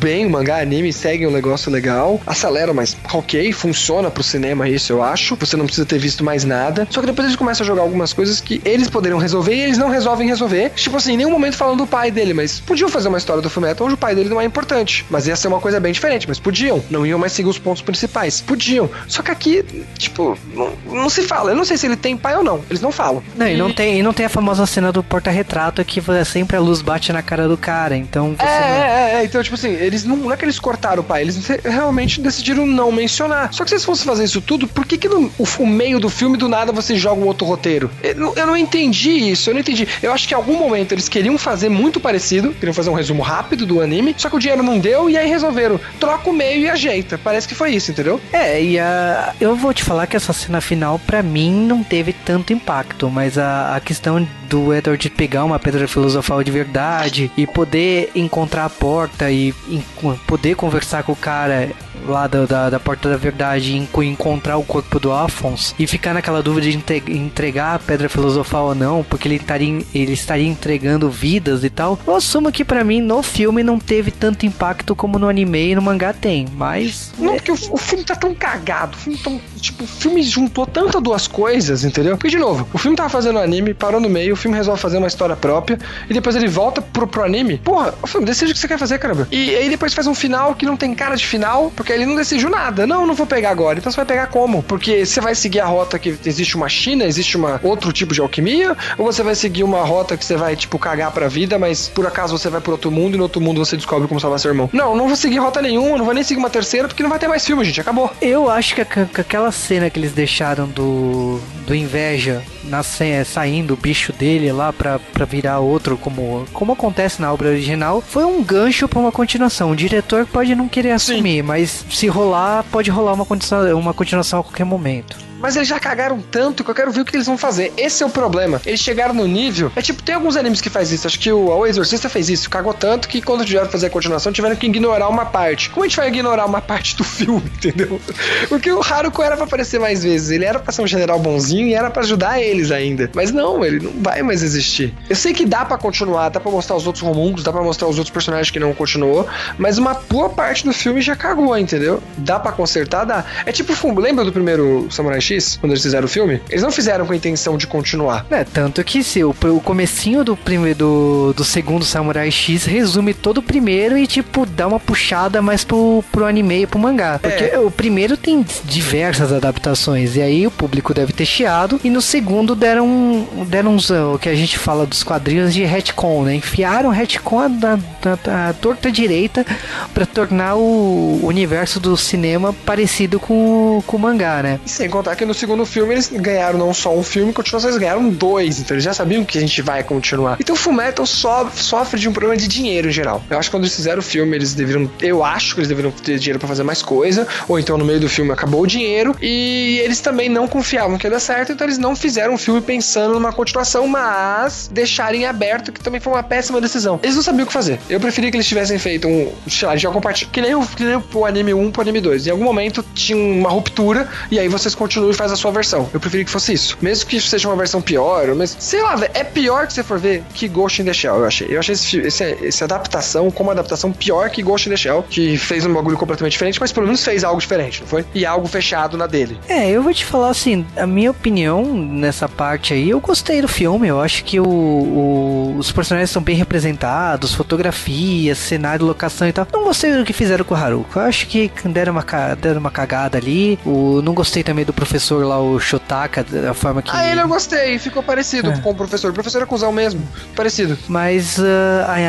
[SPEAKER 3] bem o mangá, anime, seguem um negócio legal, aceleram, mas ok, funciona pro cinema isso, eu acho. Você não precisa ter visto mais nada. Só que depois eles começam a jogar algumas coisas que eles poderiam resolver e eles não resolvem resolver. Tipo assim, em nenhum momento falando do pai dele, mas podiam fazer uma história do Fullmetal onde o pai dele não é importante. Mas ia ser uma coisa bem diferente, mas podiam. Não iam mais seguir os pontos principais. Podiam. Só que aqui, tipo, não, não se fala. Eu não sei se ele tem pai ou não. Eles não falam.
[SPEAKER 2] Não, e, e não tem, e não tem a famosa cena do porta-retrato que sempre a luz bate na cara do cara. Então
[SPEAKER 3] você. É, não... é, é, então, tipo assim, eles não, não é que eles cortaram o pai, eles realmente decidiram não mencionar. Só que se eles fossem fazer isso tudo, por que, que no o, o meio do filme do nada você joga um outro roteiro? Eu, eu não entendi isso, eu não entendi. Eu acho que em algum momento eles queriam fazer muito parecido, queriam fazer um resumo rápido do anime, só que o dinheiro não deu e aí resolveram. Troca o meio e ajeita. Parece que foi isso, entendeu?
[SPEAKER 2] É, e a, eu vou te falar que essa cena final, para mim, não teve tanto impacto, mas a, a questão do Edward pegar uma pedra filosofal de verdade e poder encontrar a porta e, e poder conversar com o cara lá da, da, da, Porta da Verdade e encontrar o corpo do Alphonse e ficar naquela dúvida de entregar a Pedra Filosofal ou não, porque ele estaria, ele estaria entregando vidas e tal. Eu assumo que para mim no filme não teve tanto impacto como no anime e no mangá tem, mas.
[SPEAKER 3] Não, porque o, o filme tá tão cagado, o filme tão. Tipo, o filme juntou tantas duas coisas, entendeu? Porque, de novo, o filme tava fazendo anime, parou no meio, filme resolve fazer uma história própria e depois ele volta pro, pro anime. Porra, o filme, decide o que você quer fazer, caramba. E aí depois faz um final que não tem cara de final, porque ele não decidiu nada. Não, não vou pegar agora. Então você vai pegar como? Porque você vai seguir a rota que existe uma China, existe uma outro tipo de alquimia, ou você vai seguir uma rota que você vai, tipo, cagar pra vida, mas por acaso você vai pro outro mundo e no outro mundo você descobre como salvar seu irmão. Não, não vou seguir rota nenhuma, não vou nem seguir uma terceira, porque não vai ter mais filme, gente. Acabou.
[SPEAKER 2] Eu acho que, aquela cena que eles deixaram do, do inveja na, saindo o bicho dele lá pra, pra virar outro, como, como acontece na obra original, foi um gancho pra uma continuação. O diretor pode não querer assumir, mas se rolar, pode rolar uma uma continuação a qualquer momento.
[SPEAKER 3] Mas eles já cagaram tanto que eu quero ver o que eles vão fazer. Esse é o problema. Eles chegaram no nível. É tipo, tem alguns animes que faz isso. Acho que o, o Exorcista fez isso. Cagou tanto que quando tiveram fazer a continuação, tiveram que ignorar uma parte. Como a gente vai ignorar uma parte do (laughs) filme, entendeu? Porque o Haruko era pra aparecer mais vezes. Ele era pra ser um general bonzinho e era pra ajudar eles ainda. Mas não, ele não vai mais existir. Eu sei que dá pra continuar, dá pra mostrar os outros romúnculos, dá pra mostrar os outros personagens que não continuou, mas uma boa parte do filme já cagou, entendeu? Dá pra consertar, dá. É tipo, lembra do primeiro Samurai X? Quando eles fizeram o filme? Eles não fizeram com a intenção de continuar.
[SPEAKER 2] É, tanto que se o, o comecinho do primeiro do, do segundo Samurai X resume todo o primeiro e tipo dá uma puxada mais pro, pro anime e pro mangá. Porque é. o primeiro tem diversas adaptações e aí o público deve ter chiado e no segundo deram deram uns, o que a gente fala dos quadrinhos de retcon, né? Enfiaram retcon da, da, da torta direita para tornar o universo do cinema parecido com, com o mangá, né?
[SPEAKER 3] E sem contar que no segundo filme eles ganharam não só um filme, continuação, eles ganharam dois. Então eles já sabiam que a gente vai continuar. Então o Fullmetal so, sofre de um problema de dinheiro em geral. Eu acho que quando eles fizeram o filme, eles deveriam. Eu acho que eles deveriam ter dinheiro para fazer mais coisa. Ou então no meio do filme acabou o dinheiro. E eles também não confiavam que ia dar certo. Então eles não fizeram um filme pensando numa continuação, mas deixarem aberto, que também foi uma péssima decisão. Eles não sabiam o que fazer. Eu preferia que eles tivessem feito um. Sei lá, já compartilhar. Que nem o, que nem o anime 1 pro anime 2. Em algum momento tinha uma ruptura. E aí vocês continuam e faz a sua versão. Eu preferi que fosse isso. Mesmo que seja uma versão pior, mas sei lá, é pior que você for ver que Ghost in the Shell, eu achei. Eu achei esse, esse, essa adaptação como adaptação pior que Ghost in the Shell, que fez um bagulho completamente diferente, mas pelo menos fez algo diferente, não foi? E algo fechado na dele.
[SPEAKER 2] É, eu vou te falar assim, a minha opinião nessa parte aí, eu gostei do filme, eu acho que o, o, os personagens são bem representados, fotografia, cenário, locação e tal. Não gostei do que fizeram com o Haruko. Eu acho que deram uma, deram uma cagada ali. O, não gostei também do professor lá, o Shotaka, da forma que.
[SPEAKER 3] Ah, ele eu gostei, ficou parecido é. com o professor. O professor é cuzão mesmo, parecido.
[SPEAKER 2] Mas uh,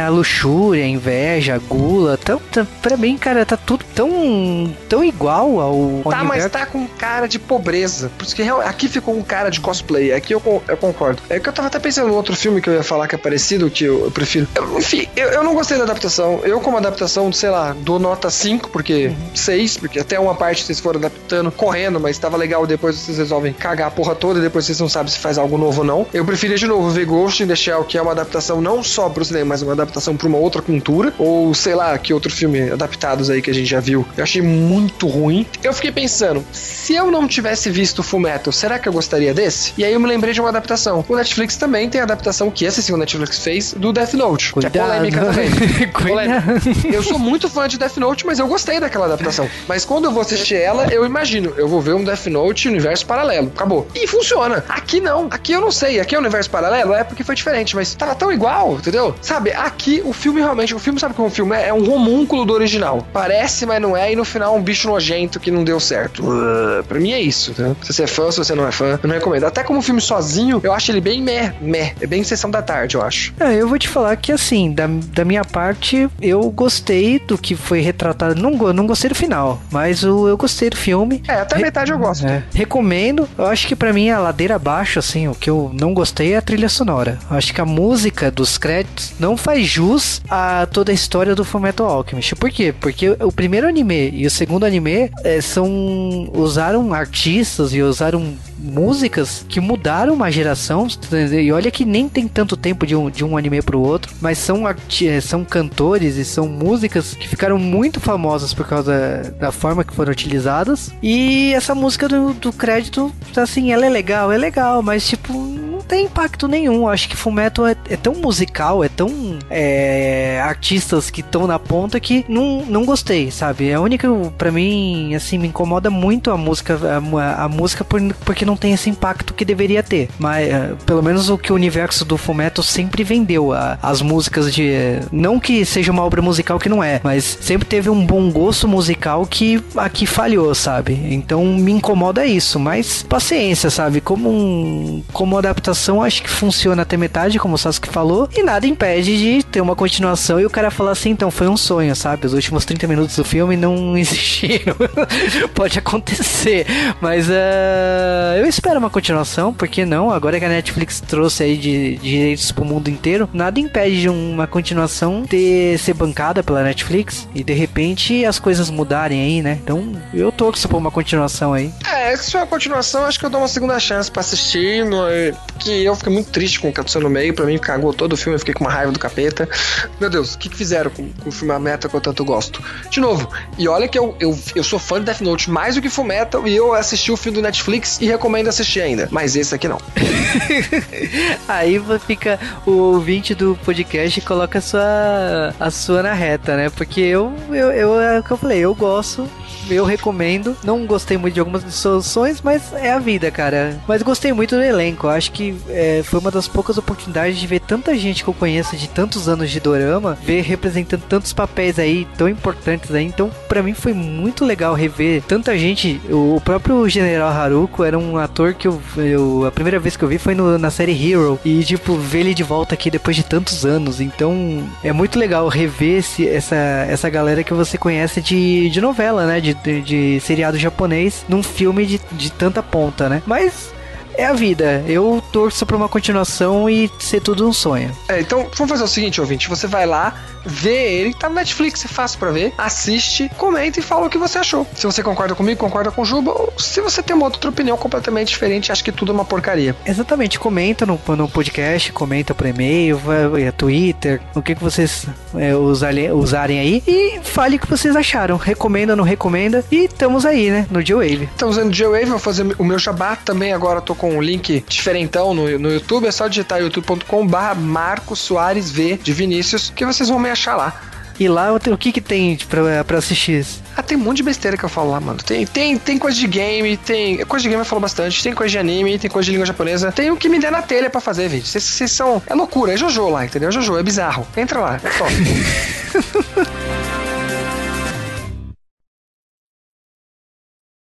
[SPEAKER 2] a, luxúria, a inveja, a gula, tão, tão, pra mim, cara, tá tudo tão, tão igual ao.
[SPEAKER 3] Tá, mas tá com cara de pobreza. Por isso que aqui ficou um cara de cosplay. Aqui eu, eu concordo. É que eu tava até pensando em outro filme que eu ia falar que é parecido, que eu, eu prefiro. Eu, enfim, eu, eu não gostei da adaptação. Eu, como adaptação, sei lá, dou nota 5, porque uhum. 6, porque até uma parte vocês foram adaptando correndo, mas tava legal depois vocês resolvem cagar a porra toda e depois vocês não sabem se faz algo novo ou não. Eu preferia de novo ver Ghost in the Shell, que é uma adaptação não só pro cinema, mas uma adaptação pra uma outra cultura. Ou sei lá, que outro filme adaptados aí que a gente já viu. Eu achei muito ruim. Eu fiquei pensando, se eu não tivesse visto o Fullmetal, será que eu gostaria desse? E aí eu me lembrei de uma adaptação. O Netflix também tem a adaptação que esse sim o Netflix fez do Death Note. Cuidado. Que é polêmica também. (laughs) polêmica. Eu sou muito fã de Death Note, mas eu gostei daquela adaptação. Mas quando eu vou assistir ela, eu imagino, eu vou ver um Death Note universo paralelo. Acabou. E funciona. Aqui não. Aqui eu não sei. Aqui é um universo paralelo, é porque foi diferente, mas tava tão igual, entendeu? Sabe, aqui o filme realmente, o filme sabe como o filme é? É um homúnculo do original. Parece, mas não é, e no final um bicho nojento que não deu certo. Uh, pra mim é isso, entendeu? Se você é fã, se você não é fã, eu não recomendo. Até como filme sozinho, eu acho ele bem meh, meh. É bem sessão da tarde, eu acho.
[SPEAKER 2] É, eu vou te falar que assim, da, da minha parte, eu gostei do que foi retratado. Não, não gostei do final, mas o, eu gostei do filme.
[SPEAKER 3] É, até Re metade eu gosto. É,
[SPEAKER 2] recomendo. Eu acho que para mim a ladeira abaixo, assim, o que eu não gostei é a trilha sonora. Eu acho que a música dos créditos não faz jus a toda a história do Fullmetal Alchemist. Por quê? Porque o primeiro anime e o segundo anime é, são usaram artistas e usaram músicas que mudaram uma geração. E olha que nem tem tanto tempo de um, de um anime pro outro, mas são, é, são cantores e são músicas que ficaram muito famosas por causa da forma que foram utilizadas. E essa música do, do crédito, assim, ela é legal, é legal, mas tipo, não tem impacto nenhum. Acho que Fullmetal é, é tão musical, é tão é, artistas que estão na ponta que não, não gostei, sabe? É a única, para mim, assim, me incomoda muito a música, a, a música por, porque não tem esse impacto que deveria ter. Mas, uh, pelo menos o que o universo do Fullmetal sempre vendeu, a, as músicas de... Não que seja uma obra musical que não é, mas sempre teve um bom gosto musical que aqui falhou, sabe? Então me incomoda isso, mas paciência, sabe? Como um, como adaptação acho que funciona até metade, como o Sasuke falou, e nada impede de ter uma continuação e o cara falar assim, então foi um sonho, sabe? Os últimos 30 minutos do filme não (laughs) existiram. Pode acontecer, mas uh, eu espero uma continuação, porque não? Agora que a Netflix trouxe aí de, direitos pro mundo inteiro, nada impede de uma continuação ter ser bancada pela Netflix e de repente as coisas mudarem aí, né? Então eu torço por uma continuação aí.
[SPEAKER 3] É, se for uma continuação, acho que eu dou uma segunda chance pra assistir, no, porque eu fiquei muito triste com o que aconteceu no meio, pra mim cagou todo o filme, eu fiquei com uma raiva do capeta. Meu Deus, o que, que fizeram com, com o filme A Meta que eu tanto gosto? De novo, e olha que eu, eu, eu sou fã de Death Note mais do que Fullmetal e eu assisti o filme do Netflix e recomendo assistir ainda, mas esse aqui não. (laughs)
[SPEAKER 2] aí fica o ouvinte do podcast e coloca a sua, a sua na reta, né? Porque eu, eu, eu, é o que eu falei, eu gosto eu recomendo. Não gostei muito de algumas soluções, mas é a vida, cara. Mas gostei muito do elenco. Acho que é, foi uma das poucas oportunidades de ver tanta gente que eu conheço de tantos anos de dorama, ver representando tantos papéis aí tão importantes aí. Então, para mim foi muito legal rever tanta gente. O próprio General Haruko era um ator que eu, eu a primeira vez que eu vi foi no, na série Hero e tipo ver ele de volta aqui depois de tantos anos. Então, é muito legal rever esse, essa essa galera que você conhece de, de novela, né? De de, de seriado japonês num filme de, de tanta ponta, né? Mas é a vida. Eu torço pra uma continuação e ser tudo um sonho.
[SPEAKER 3] É, então vamos fazer o seguinte, ouvinte. Você vai lá, vê ele, tá no Netflix, é fácil pra ver, assiste, comenta e fala o que você achou. Se você concorda comigo, concorda com o Juba, ou se você tem uma outra opinião completamente diferente, acha que tudo é uma porcaria.
[SPEAKER 2] Exatamente, comenta no, no podcast, comenta por e-mail, vai, é, Twitter, o que, que vocês é, usarem, usarem aí e fale o que vocês acharam. Recomenda, não recomenda e estamos aí, né, no G-Wave.
[SPEAKER 3] Estamos no G-Wave, vou fazer o meu jabá também agora, tô com um link diferentão no, no YouTube, é só digitar youtube.com barra Marcos Soares V de Vinícius, que vocês vão me achar lá.
[SPEAKER 2] E lá o que que tem pra, pra assistir?
[SPEAKER 3] Ah, tem um monte de besteira que eu falo lá, mano. Tem, tem, tem coisa de game, tem. Coisa de game eu falo bastante, tem coisa de anime, tem coisa de língua japonesa. Tem o que me der na telha pra fazer, vídeo. Vocês são. É loucura, é Jojo lá, entendeu? É Jojo, é bizarro. Entra lá, é top. (laughs)